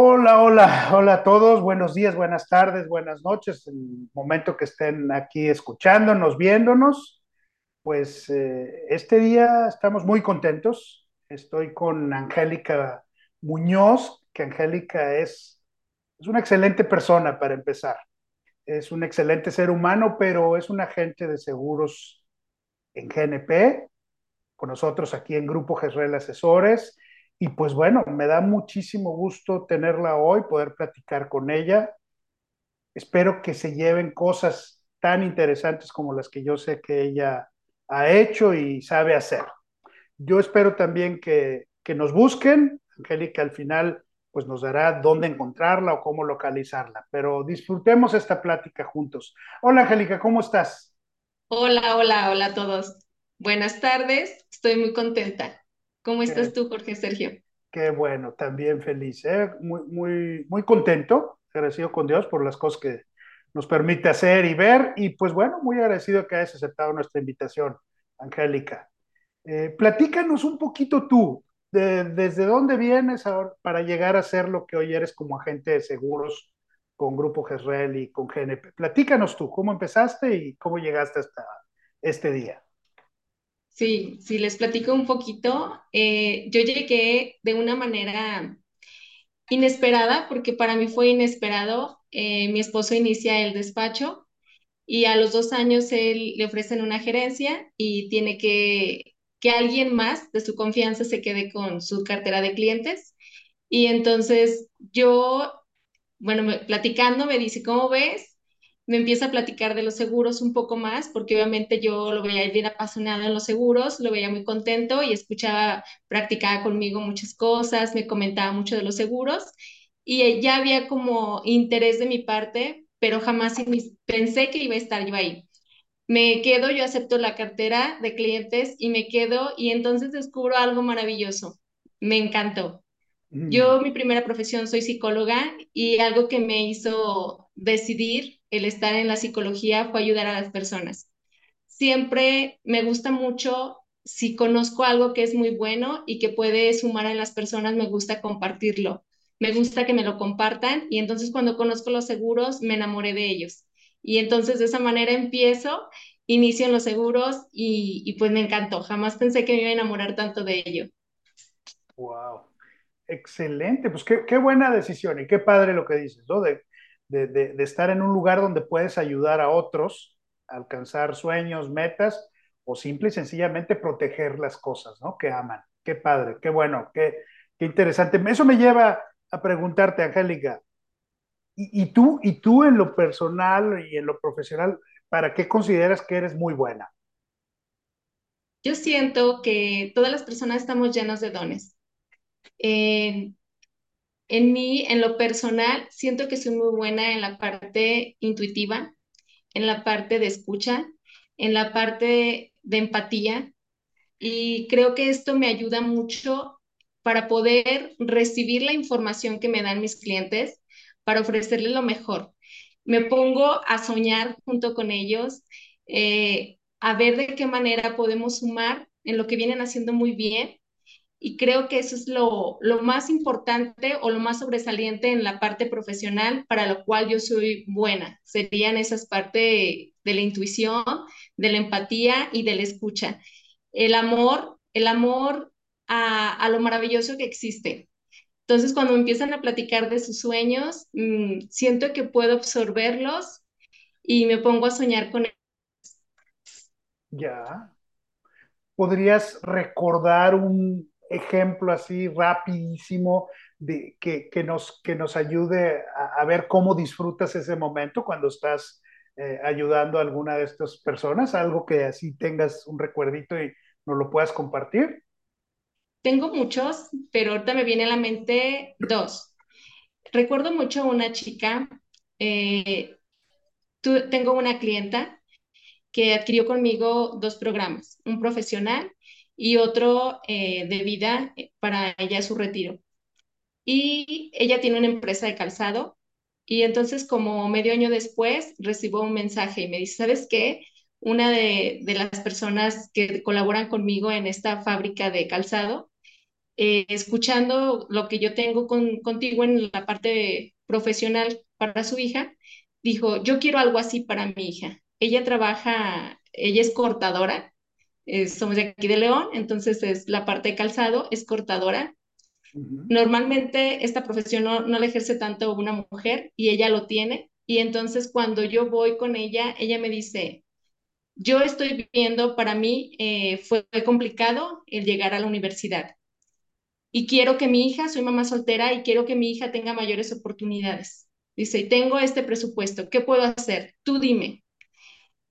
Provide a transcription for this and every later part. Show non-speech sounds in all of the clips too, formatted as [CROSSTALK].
Hola, hola, hola a todos. Buenos días, buenas tardes, buenas noches. En el momento que estén aquí escuchándonos, viéndonos, pues eh, este día estamos muy contentos. Estoy con Angélica Muñoz, que Angélica es, es una excelente persona para empezar. Es un excelente ser humano, pero es un agente de seguros en GNP, con nosotros aquí en Grupo Gesrel Asesores y pues bueno, me da muchísimo gusto tenerla hoy, poder platicar con ella. Espero que se lleven cosas tan interesantes como las que yo sé que ella ha hecho y sabe hacer. Yo espero también que, que nos busquen. Angélica al final pues nos dará dónde encontrarla o cómo localizarla, pero disfrutemos esta plática juntos. Hola Angélica, ¿cómo estás? Hola, hola, hola a todos. Buenas tardes, estoy muy contenta. ¿Cómo estás tú, Jorge Sergio? qué bueno, también feliz, ¿eh? Muy, muy, muy contento, agradecido con Dios por las cosas que nos permite hacer y ver, y pues bueno, muy agradecido que hayas aceptado nuestra invitación, Angélica. Eh, platícanos un poquito tú, de, desde dónde vienes ahora para llegar a ser lo que hoy eres como agente de seguros con Grupo Gesrel y con GNP. Platícanos tú, cómo empezaste y cómo llegaste hasta este día. Sí, sí, les platico un poquito. Eh, yo llegué de una manera inesperada, porque para mí fue inesperado. Eh, mi esposo inicia el despacho y a los dos años él le ofrecen una gerencia y tiene que que alguien más de su confianza se quede con su cartera de clientes. Y entonces yo bueno, platicando me dice, ¿cómo ves? Me empieza a platicar de los seguros un poco más, porque obviamente yo lo veía bien apasionado en los seguros, lo veía muy contento y escuchaba, practicaba conmigo muchas cosas, me comentaba mucho de los seguros y eh, ya había como interés de mi parte, pero jamás pensé que iba a estar yo ahí. Me quedo, yo acepto la cartera de clientes y me quedo y entonces descubro algo maravilloso. Me encantó. Mm, Yo, mi primera profesión, soy psicóloga y algo que me hizo decidir el estar en la psicología fue ayudar a las personas. Siempre me gusta mucho, si conozco algo que es muy bueno y que puede sumar a las personas, me gusta compartirlo. Me gusta que me lo compartan y entonces cuando conozco los seguros, me enamoré de ellos. Y entonces de esa manera empiezo, inicio en los seguros y, y pues me encantó. Jamás pensé que me iba a enamorar tanto de ello. wow. Excelente, pues qué, buena decisión y qué padre lo que dices, ¿no? De, de, estar en un lugar donde puedes ayudar a otros a alcanzar sueños, metas o simple y sencillamente proteger las cosas, ¿no? Que aman. Qué padre, qué bueno, qué, qué interesante. Eso me lleva a preguntarte, Angélica, ¿y, y, tú, ¿y tú en lo personal y en lo profesional, para qué consideras que eres muy buena? Yo siento que todas las personas estamos llenos de dones. En, en mí, en lo personal, siento que soy muy buena en la parte intuitiva, en la parte de escucha, en la parte de empatía y creo que esto me ayuda mucho para poder recibir la información que me dan mis clientes, para ofrecerles lo mejor. Me pongo a soñar junto con ellos, eh, a ver de qué manera podemos sumar en lo que vienen haciendo muy bien y creo que eso es lo, lo más importante o lo más sobresaliente en la parte profesional para lo cual yo soy buena. Serían esas partes de la intuición, de la empatía y de la escucha. El amor, el amor a, a lo maravilloso que existe. Entonces, cuando empiezan a platicar de sus sueños, mmm, siento que puedo absorberlos y me pongo a soñar con Ya, ¿Podrías recordar un ejemplo así rapidísimo de, que, que, nos, que nos ayude a, ver cómo disfrutas ese momento cuando estás eh, ayudando a alguna de estas personas? Algo que así tengas un recuerdito y nos lo puedas compartir. Tengo muchos, pero ahorita me viene a la mente dos. Recuerdo mucho una chica, eh, tengo una clienta que adquirió conmigo dos programas, un profesional y otro eh, de vida para ella su retiro. Y ella tiene una empresa de calzado y entonces como medio año después recibo un mensaje y me dice, ¿sabes qué? Una de, de las personas que colaboran conmigo en esta fábrica de calzado eh, escuchando lo que yo tengo con, contigo en la parte profesional para su hija, dijo, yo quiero algo así para mi hija. Ella trabaja, ella es cortadora, eh, somos de aquí de León, entonces es la parte de calzado, es cortadora. Uh -huh. Normalmente esta profesión no, no la ejerce tanto una mujer y ella lo tiene. Y entonces cuando yo voy con ella, ella me dice, yo estoy viendo, para mí eh, fue complicado el llegar a la universidad. Y quiero que mi hija, soy mamá soltera, y quiero que mi hija tenga mayores oportunidades. Dice, y tengo este presupuesto, ¿qué puedo hacer? Tú dime.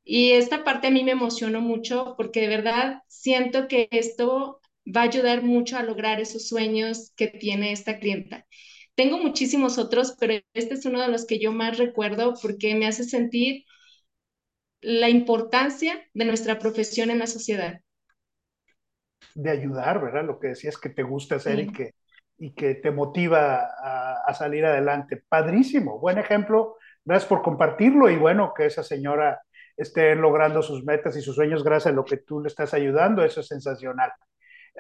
Y esta parte a mí me emocionó mucho porque de verdad siento que esto va a ayudar mucho a lograr esos sueños que tiene esta clienta. Tengo muchísimos otros, pero este es uno de los que yo más recuerdo porque me hace sentir la importancia de nuestra profesión en la sociedad. De ayudar, ¿verdad? Lo que decías que te gusta hacer sí. y, que, y que te motiva a, a, salir adelante. Padrísimo, buen ejemplo. Gracias por compartirlo y bueno, que esa señora esté logrando sus metas y sus sueños gracias a lo que tú le estás ayudando. Eso es sensacional.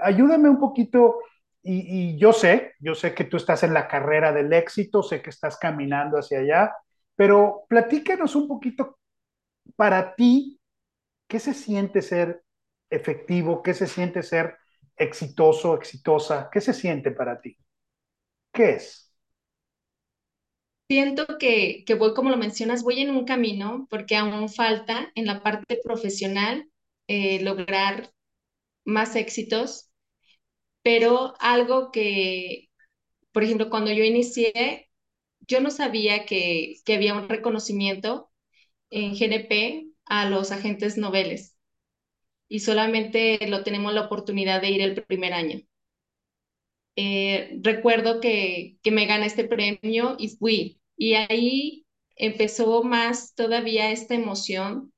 Ayúdame un poquito. Y, y yo sé, yo sé que tú estás en la carrera del éxito, sé que estás caminando hacia allá, pero platícanos un poquito para ti, ¿qué se siente ser efectivo? ¿Qué se siente ser exitoso, exitosa? ¿Qué se siente para ti? ¿Qué es? Siento que, que voy, como lo mencionas, voy en un camino porque aún falta en la parte profesional eh, lograr más éxitos, pero algo que, por ejemplo, cuando yo inicié, yo no sabía que, que había un reconocimiento en GNP a los agentes noveles y solamente lo tenemos la oportunidad de ir el primer año. Eh, recuerdo que, que me gané este premio y fui, y ahí empezó más todavía esta emoción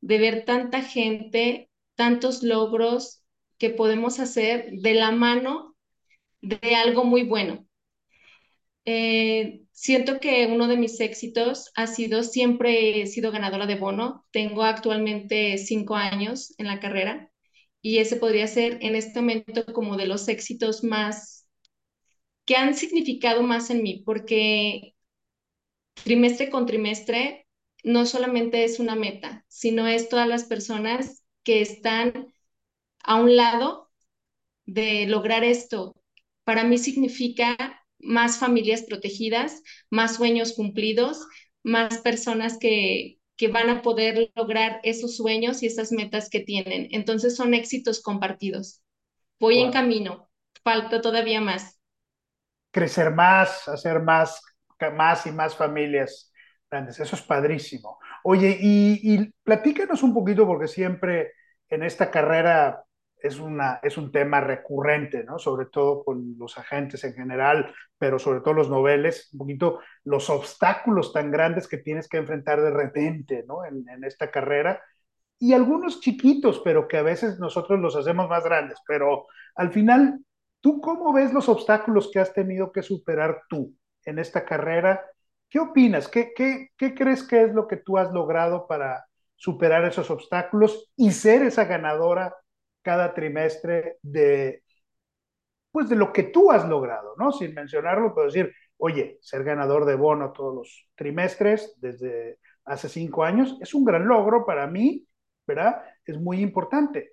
de ver tanta gente, tantos logros que podemos hacer de la mano de algo muy bueno. Eh, siento que uno de mis éxitos ha sido, siempre he sido ganadora de bono. Tengo actualmente cinco años en la carrera y ese podría ser en este momento como de los éxitos más que han significado más en mí, porque trimestre con trimestre no solamente es una meta, sino es todas las personas que están a un lado de lograr esto. Para mí significa más familias protegidas, más sueños cumplidos, más personas que, que van a poder lograr esos sueños y esas metas que tienen. Entonces son éxitos compartidos. Voy wow. en camino, falta todavía más. Crecer más, hacer más, más y más familias grandes, eso es padrísimo. Oye, y, y platícanos un poquito, porque siempre en esta carrera es, una, es un tema recurrente, ¿no? Sobre todo con los agentes en general, pero sobre todo los noveles, un poquito los obstáculos tan grandes que tienes que enfrentar de repente, ¿no? En, en esta carrera. Y algunos chiquitos, pero que a veces nosotros los hacemos más grandes. Pero al final, ¿tú cómo ves los obstáculos que has tenido que superar tú en esta carrera? ¿Qué opinas? ¿Qué, qué, qué crees que es lo que tú has logrado para superar esos obstáculos y ser esa ganadora cada trimestre de, pues de lo que tú has logrado, ¿no? Sin mencionarlo, puedo decir, oye, ser ganador de bono todos los trimestres desde hace cinco años es un gran logro para mí, ¿verdad? Es muy importante,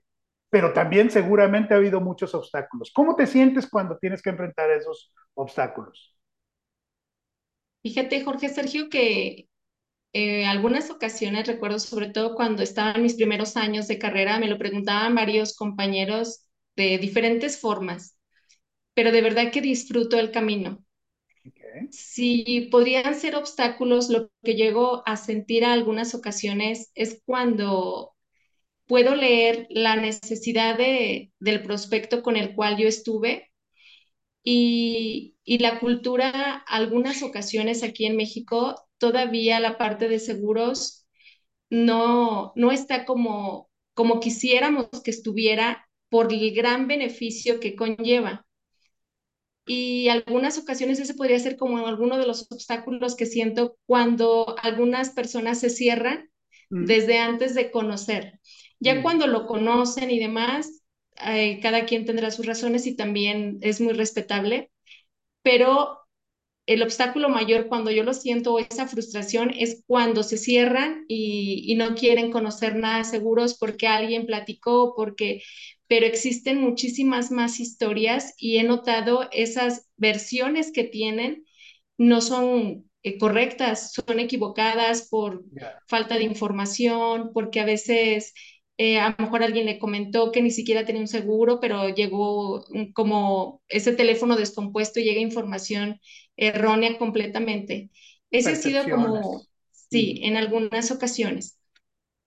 pero también seguramente ha habido muchos obstáculos. ¿Cómo te sientes cuando tienes que enfrentar esos obstáculos? Fíjate, Jorge Sergio, que eh, algunas ocasiones, recuerdo sobre todo cuando estaba en mis primeros años de carrera, me lo preguntaban varios compañeros de diferentes formas, pero de verdad que disfruto el camino. Okay. Si podrían ser obstáculos, lo que llego a sentir a algunas ocasiones es cuando puedo leer la necesidad de, del prospecto con el cual yo estuve y, y la cultura, algunas ocasiones aquí en México todavía la parte de seguros no, no está como, como quisiéramos que estuviera por el gran beneficio que conlleva. Y algunas ocasiones ese podría ser como alguno de los obstáculos que siento cuando algunas personas se cierran mm. desde antes de conocer. Ya mm. cuando lo conocen y demás, eh, cada quien tendrá sus razones y también es muy respetable, pero el obstáculo mayor cuando yo lo siento, esa frustración, es cuando se cierran y, y, no quieren conocer nada seguros porque alguien platicó, porque, pero existen muchísimas más historias y he notado esas versiones que tienen no son eh, correctas, son equivocadas por Yeah. falta de información, porque a veces eh, a lo mejor alguien le comentó que ni siquiera tenía un seguro, pero llegó como ese teléfono descompuesto y llega información errónea completamente. Ese ha sido como, sí, Mm, en algunas ocasiones.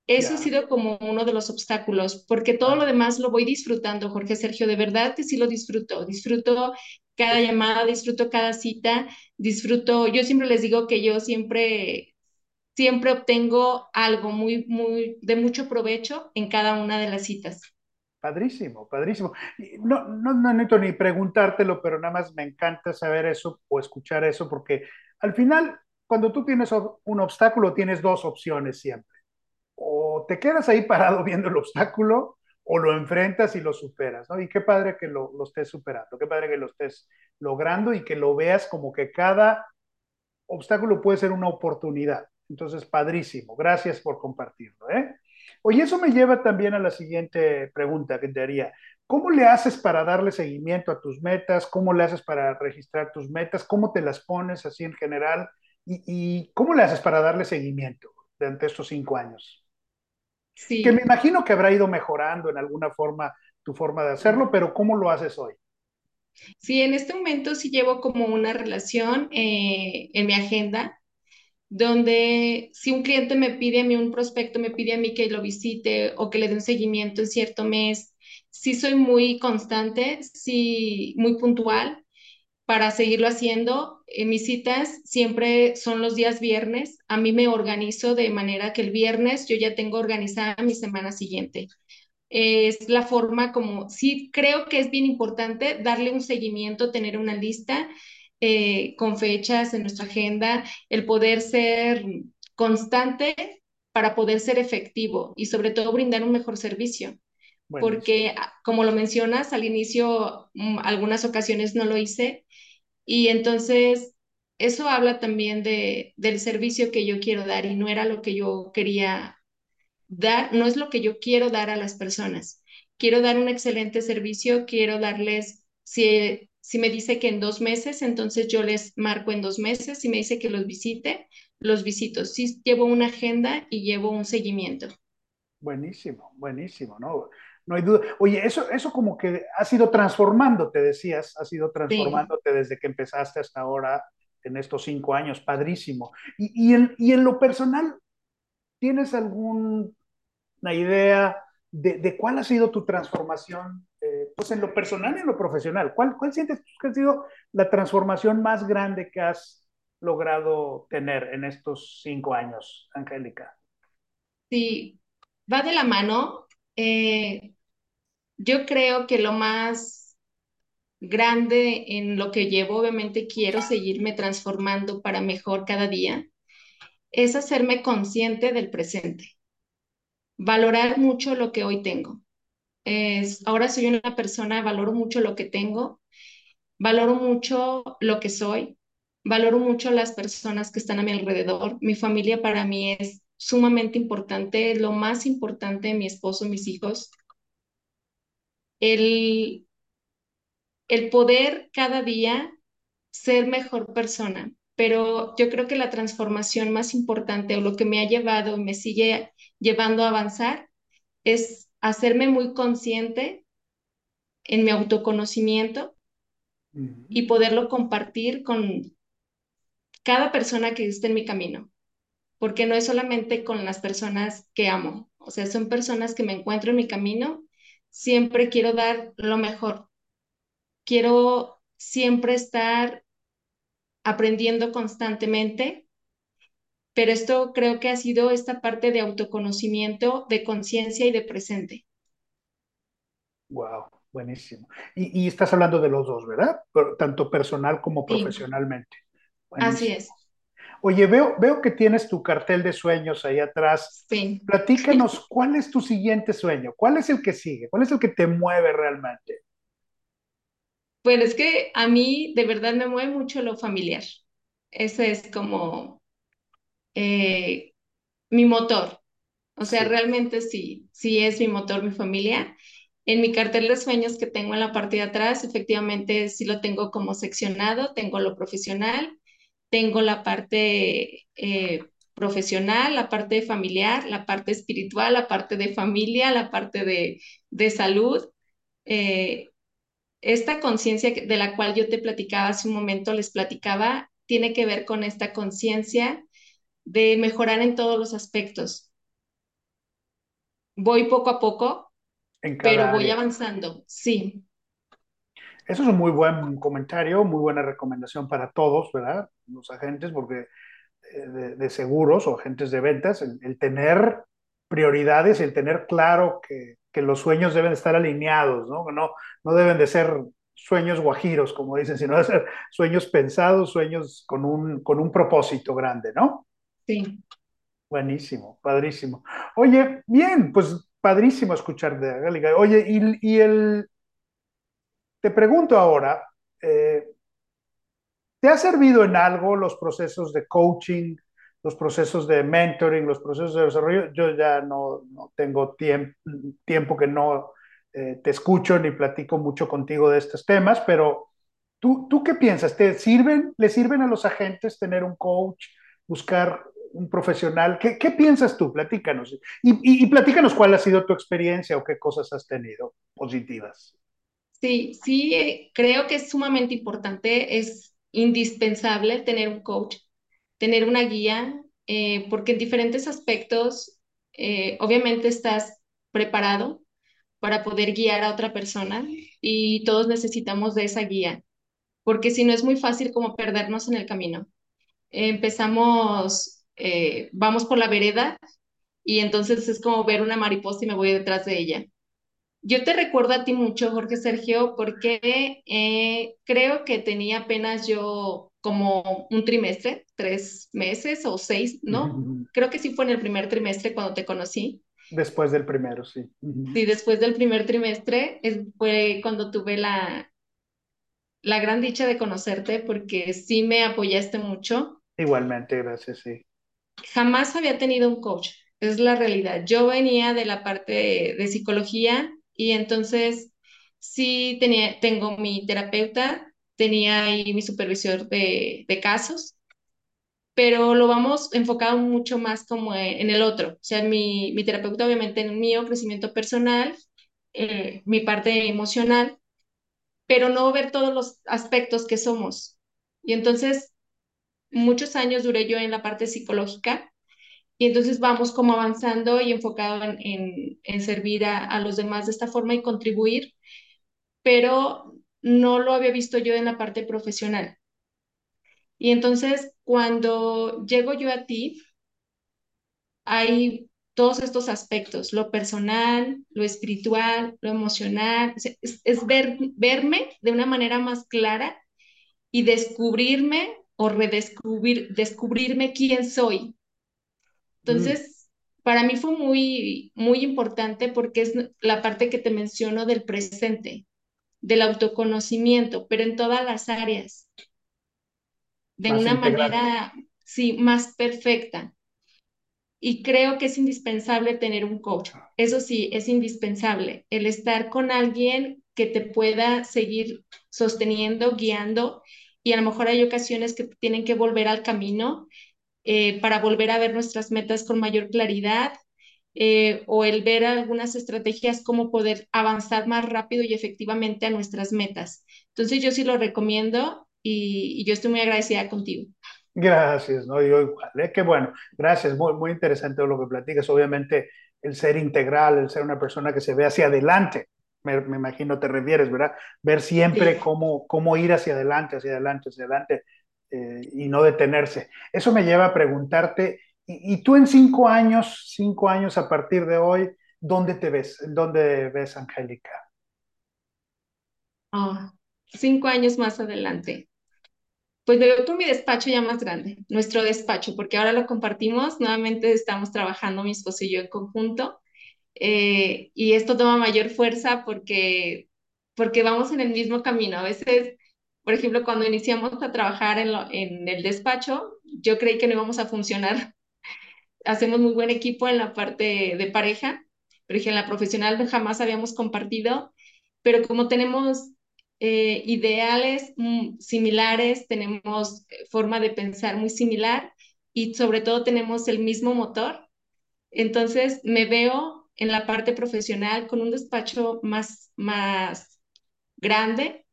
Eso ha sido como uno de los obstáculos, porque todo lo demás lo voy disfrutando, Jorge Sergio, de verdad que sí lo disfruto. Disfruto cada Eso. llamada, disfruto cada cita, disfruto, yo siempre les digo que yo siempre, siempre obtengo algo muy, muy, de mucho provecho en cada una de las citas. Padrísimo, padrísimo. No, no, no necesito ni preguntártelo, pero nada más me encanta saber eso o escuchar eso, porque al final, cuando tú tienes un obstáculo, tienes dos opciones siempre. O te quedas ahí parado viendo el obstáculo, o lo enfrentas y lo superas, ¿no? Y qué padre que lo, lo estés superando, qué padre que lo estés logrando y que lo veas como que cada obstáculo puede ser una oportunidad. Entonces, padrísimo. Gracias por compartirlo, ¿eh? Oye, eso me lleva también a la siguiente pregunta que te haría. ¿Cómo le haces para darle seguimiento a tus metas? ¿Cómo le haces para registrar tus metas? ¿Cómo te las pones así en general? ¿Y, y cómo le haces para darle seguimiento durante estos cinco años? Que me Sí, imagino que habrá ido mejorando en alguna forma tu forma de hacerlo, pero ¿cómo lo haces hoy? sí, en este momento sí llevo como una relación eh, en mi agenda donde si un cliente me pide a mí, un prospecto me pide a mí que lo visite o que le dé un seguimiento en cierto mes, sí soy muy constante, sí muy puntual para seguirlo haciendo. Eh, mis citas siempre son los días viernes. A mí me organizo de manera que el viernes yo ya tengo organizada mi semana siguiente. Es la forma como, sí creo que es bien importante darle un seguimiento, tener una lista eh, con fechas en nuestra agenda, el poder ser constante para poder ser efectivo y sobre todo brindar un mejor servicio. Porque, ah, como lo mencionas, al inicio mm, algunas ocasiones no lo hice y entonces eso habla también de, del servicio que yo quiero dar y no era lo que yo quería dar, no es lo que yo quiero dar a las personas. Quiero dar un excelente servicio, quiero darles, si, si me dice que en dos meses, entonces yo les marco en dos meses, si me dice que los visite, los visito. Sí llevo una agenda y llevo un seguimiento. Buenísimo, buenísimo, ¿no? No hay duda. Oye, eso, eso como que ha sido transformando, te decías, ha sido transformándote desde que empezaste hasta ahora en estos cinco años, padrísimo. Y, y, en, y en lo personal, ¿tienes alguna idea de, de cuál ha sido tu transformación, pues en lo personal y en lo profesional? ¿Cuál, cuál sientes que ha sido la transformación más grande que has logrado tener en estos cinco años, Angélica? sí, va de la mano. Eh, yo creo que lo más grande en lo que llevo, obviamente quiero seguirme transformando para mejor cada día, es hacerme consciente del presente, valorar mucho lo que hoy tengo. Es, ahora soy una persona, valoro mucho lo que tengo, valoro mucho lo que soy, valoro mucho las personas que están a mi alrededor. Mi familia para mí es sumamente importante, lo más importante, mi esposo, mis hijos. El, el poder cada día ser mejor persona. Pero yo creo que la transformación más importante o lo que me ha llevado y me sigue llevando a avanzar es hacerme muy consciente en mi autoconocimiento y poderlo compartir con cada persona que esté en mi camino, porque no es solamente con las personas que amo, o sea, son personas que me encuentro en mi camino, siempre quiero dar lo mejor, quiero siempre estar aprendiendo constantemente pero esto creo que ha sido esta parte de autoconocimiento, de conciencia y de presente. Wow, buenísimo. Y, y, estás hablando de los dos, ¿verdad? Pero, tanto personal como Sí, profesionalmente. así es. Oye, veo, veo que tienes tu cartel de sueños ahí atrás. Sí. Platícanos, ¿cuál es tu siguiente sueño? ¿Cuál es el que sigue? ¿Cuál es el que te mueve realmente? Bueno, es que a mí de verdad me mueve mucho lo familiar. Ese es como eh, mi motor. O sea, Sí, realmente sí, sí es mi motor, mi familia. En mi cartel de sueños que tengo en la parte de atrás, efectivamente sí lo tengo como seccionado, tengo lo profesional, tengo la parte eh, profesional, la parte familiar, la parte espiritual, la parte de familia, la parte de, de salud. Eh, esta conciencia de la cual yo te platicaba hace un momento, les platicaba, tiene que ver con esta conciencia de mejorar en todos los aspectos. Voy poco a poco, pero voy avanzando. Sí, Eso es un muy buen comentario, muy buena recomendación para todos, ¿verdad? Los agentes, porque eh, de, de seguros o agentes de ventas, el, el tener prioridades, el tener claro que, que, los sueños deben estar alineados, ¿no? No, no deben de ser sueños guajiros, como dicen, sino de ser sueños pensados, sueños con un, con un propósito grande, ¿no? Sí, Buenísimo, padrísimo. Oye, bien, pues padrísimo escuchar de Gálica. Oye, y, el, te pregunto ahora, eh, ¿Te ha servido en algo los procesos de coaching, los procesos de mentoring, los procesos de desarrollo? Yo ya no, no tengo tiemp tiempo que no eh, te escucho ni platico mucho contigo de estos temas, pero ¿tú, ¿tú qué piensas? ¿Te sirven, le sirven a los agentes tener un coach, buscar un profesional? ¿Qué, qué piensas tú? Platícanos. Y, y, y platícanos cuál ha sido tu experiencia o qué cosas has tenido positivas. sí, sí, creo que es sumamente importante, es indispensable tener un coach, tener una guía, eh, porque en diferentes aspectos, eh, obviamente estás preparado para poder guiar a otra persona y todos necesitamos de esa guía, porque si no es muy fácil como perdernos en el camino. Empezamos, eh, vamos por la vereda y entonces es como ver una mariposa y me voy detrás de ella. Yo te recuerdo a ti mucho, Jorge Sergio, porque eh, creo que tenía apenas yo como un trimestre, tres meses o seis, ¿no? Creo que sí fue en el primer trimestre cuando te conocí. Después del primero, sí. Sí, después del primer trimestre es, fue cuando tuve la, la gran dicha de conocerte porque sí me apoyaste mucho. Igualmente, gracias, sí. Jamás había tenido un coach, es la realidad. Yo venía de la parte de, psicología y entonces sí tenía, tengo mi terapeuta, tenía ahí mi supervisor de, casos, pero lo vamos enfocado mucho más como en, en el otro. O sea, mi, mi terapeuta obviamente en el mío, crecimiento personal, eh, mi parte emocional pero no ver todos los aspectos que somos. Y entonces, muchos años duré yo en la parte psicológica y entonces vamos como avanzando y enfocado en, en, en servir a, a, los demás de esta forma y contribuir, pero no lo había visto yo en la parte profesional. Y entonces, cuando llego yo a ti, hay todos estos aspectos, lo personal, lo espiritual, lo emocional, es, es ver, verme de una manera más clara y descubrirme o redescubrir, descubrirme quién soy. Mm. Entonces, para mí fue muy, muy importante porque es la parte que te menciono del presente, del autoconocimiento, pero en todas las áreas, de Más una integral. manera, sí, más perfecta. Y creo que es indispensable tener un coach. Eso sí, es indispensable el estar con alguien que te pueda seguir sosteniendo, guiando. Y a lo mejor hay ocasiones que tienen que volver al camino eh, para volver a ver nuestras metas con mayor claridad eh, o el ver algunas estrategias, cómo poder avanzar más rápido y efectivamente a nuestras metas. Entonces yo sí lo recomiendo y, y yo estoy muy agradecida contigo. Gracias, ¿no? Yo igual, ¿eh? Qué bueno, gracias, muy, muy interesante lo que platicas. Obviamente, el ser integral, el ser una persona que se ve hacia adelante, me, me imagino te refieres, ¿verdad? Ver siempre Sí. cómo, cómo ir hacia adelante, hacia adelante, hacia adelante eh, y no detenerse. Eso me lleva a preguntarte, ¿y, y tú en cinco años, cinco años a partir de hoy, ¿dónde te ves? ¿En dónde ves, Angélica? Oh, cinco años más adelante. Pues me veo con mi despacho ya más grande, nuestro despacho, porque ahora lo compartimos, nuevamente estamos trabajando mi esposo y yo en conjunto, eh, y esto toma mayor fuerza porque, porque vamos en el mismo camino. A veces, por ejemplo, cuando iniciamos a trabajar en, lo- en el despacho, yo creí que no íbamos a funcionar. [LAUGHS] Hacemos muy buen equipo en la parte de pareja, pero en la profesional jamás habíamos compartido, pero como tenemos eh, ideales mm, similares, tenemos eh, forma de pensar muy similar y sobre todo tenemos el mismo motor, entonces me veo en la parte profesional con un despacho más, más grande,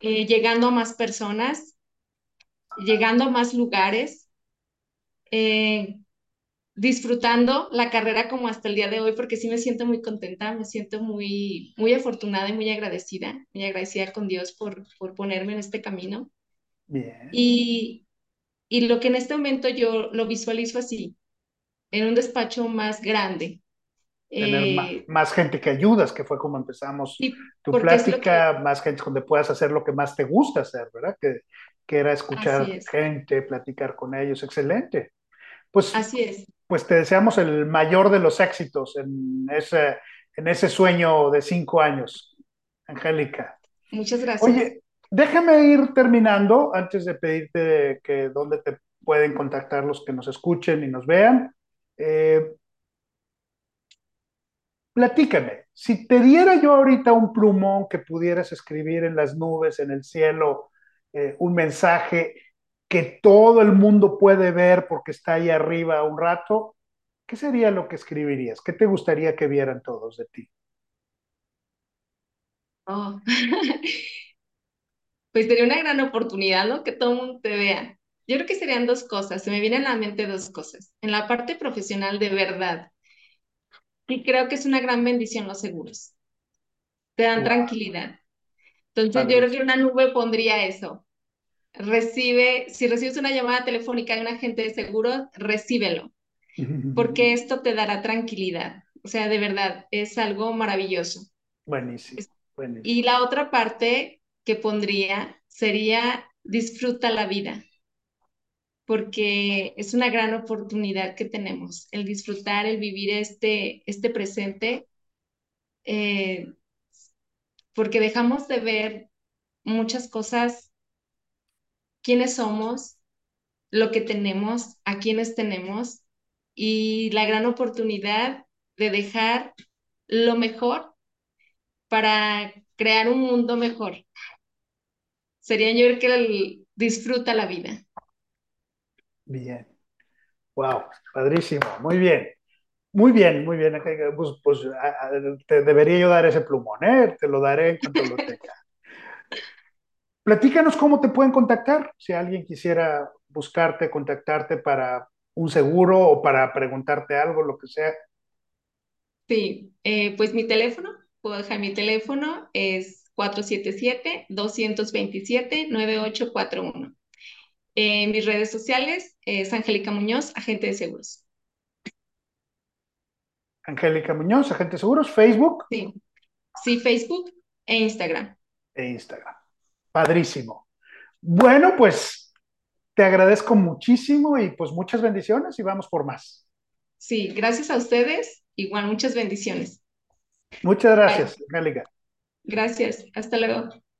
eh, llegando a más personas, llegando a más lugares, eh, disfrutando la carrera como hasta el día de hoy, porque sí me siento muy contenta, me siento muy, muy afortunada y muy agradecida, muy agradecida con Dios por, por ponerme en este camino. bien. Y, y lo que en este momento yo lo visualizo así, en un despacho más grande. Tener Eh, más gente que ayudas, que fue como empezamos sí, tu lo que, plática, más gente donde puedas hacer lo que más te gusta hacer, ¿verdad? Que, que era escuchar es, gente, platicar con ellos. Excelente. Pues, así es. pues te deseamos el mayor de los éxitos en ese, en ese sueño de cinco años, Angélica. Muchas gracias. Oye, déjame ir terminando antes de pedirte que dónde te pueden contactar los que nos escuchen y nos vean. Eh, platícame, si te diera yo ahorita un plumón que pudieras escribir en las nubes, en el cielo, eh, un mensaje que todo el mundo puede ver porque está ahí arriba un rato, ¿qué sería lo que escribirías? ¿Qué te gustaría que vieran todos de ti? Oh. [LAUGHS] Pues sería una gran oportunidad, ¿no? Que todo el mundo te vea. Yo creo que serían dos cosas, se me vienen a la mente dos cosas. En la parte profesional, de verdad, y creo que es una gran bendición los seguros, te dan Wow, tranquilidad. Entonces, yo creo que una nube pondría eso. Recibe, si recibes una llamada telefónica de un agente de seguros, recíbelo, [LAUGHS] porque esto te dará tranquilidad. O sea, de verdad, es algo maravilloso. Buenísimo, Es- Y buenísimo. la otra parte que pondría sería disfruta la vida. Porque es una gran oportunidad que tenemos, el disfrutar, el vivir este, este presente, eh, porque dejamos de ver muchas cosas, quiénes somos, lo que tenemos, a quiénes tenemos, y la gran oportunidad de dejar lo mejor para crear un mundo mejor. Sería yo creo que el, disfruta la vida. Bien. Wow, padrísimo. Muy bien. Muy bien, muy bien. Pues, pues te debería yo dar ese plumón, ¿eh? Te lo daré en cuanto lo [LAUGHS] tenga. Platícanos cómo te pueden contactar, si alguien quisiera buscarte, contactarte para un seguro o para preguntarte algo, lo que sea. Sí, eh, pues mi teléfono, puedo dejar mi teléfono, es 477-227-9841. Eh, mis redes sociales es Angélica Muñoz, agente de seguros. Angélica Muñoz, agente de seguros, Facebook Sí, sí, Facebook e Instagram. e Instagram. Padrísimo. Bueno, pues te agradezco muchísimo y pues muchas bendiciones y vamos por más. Sí, gracias a ustedes. Igual, muchas bendiciones. Muchas Bye. gracias, Angélica. Gracias. Hasta luego.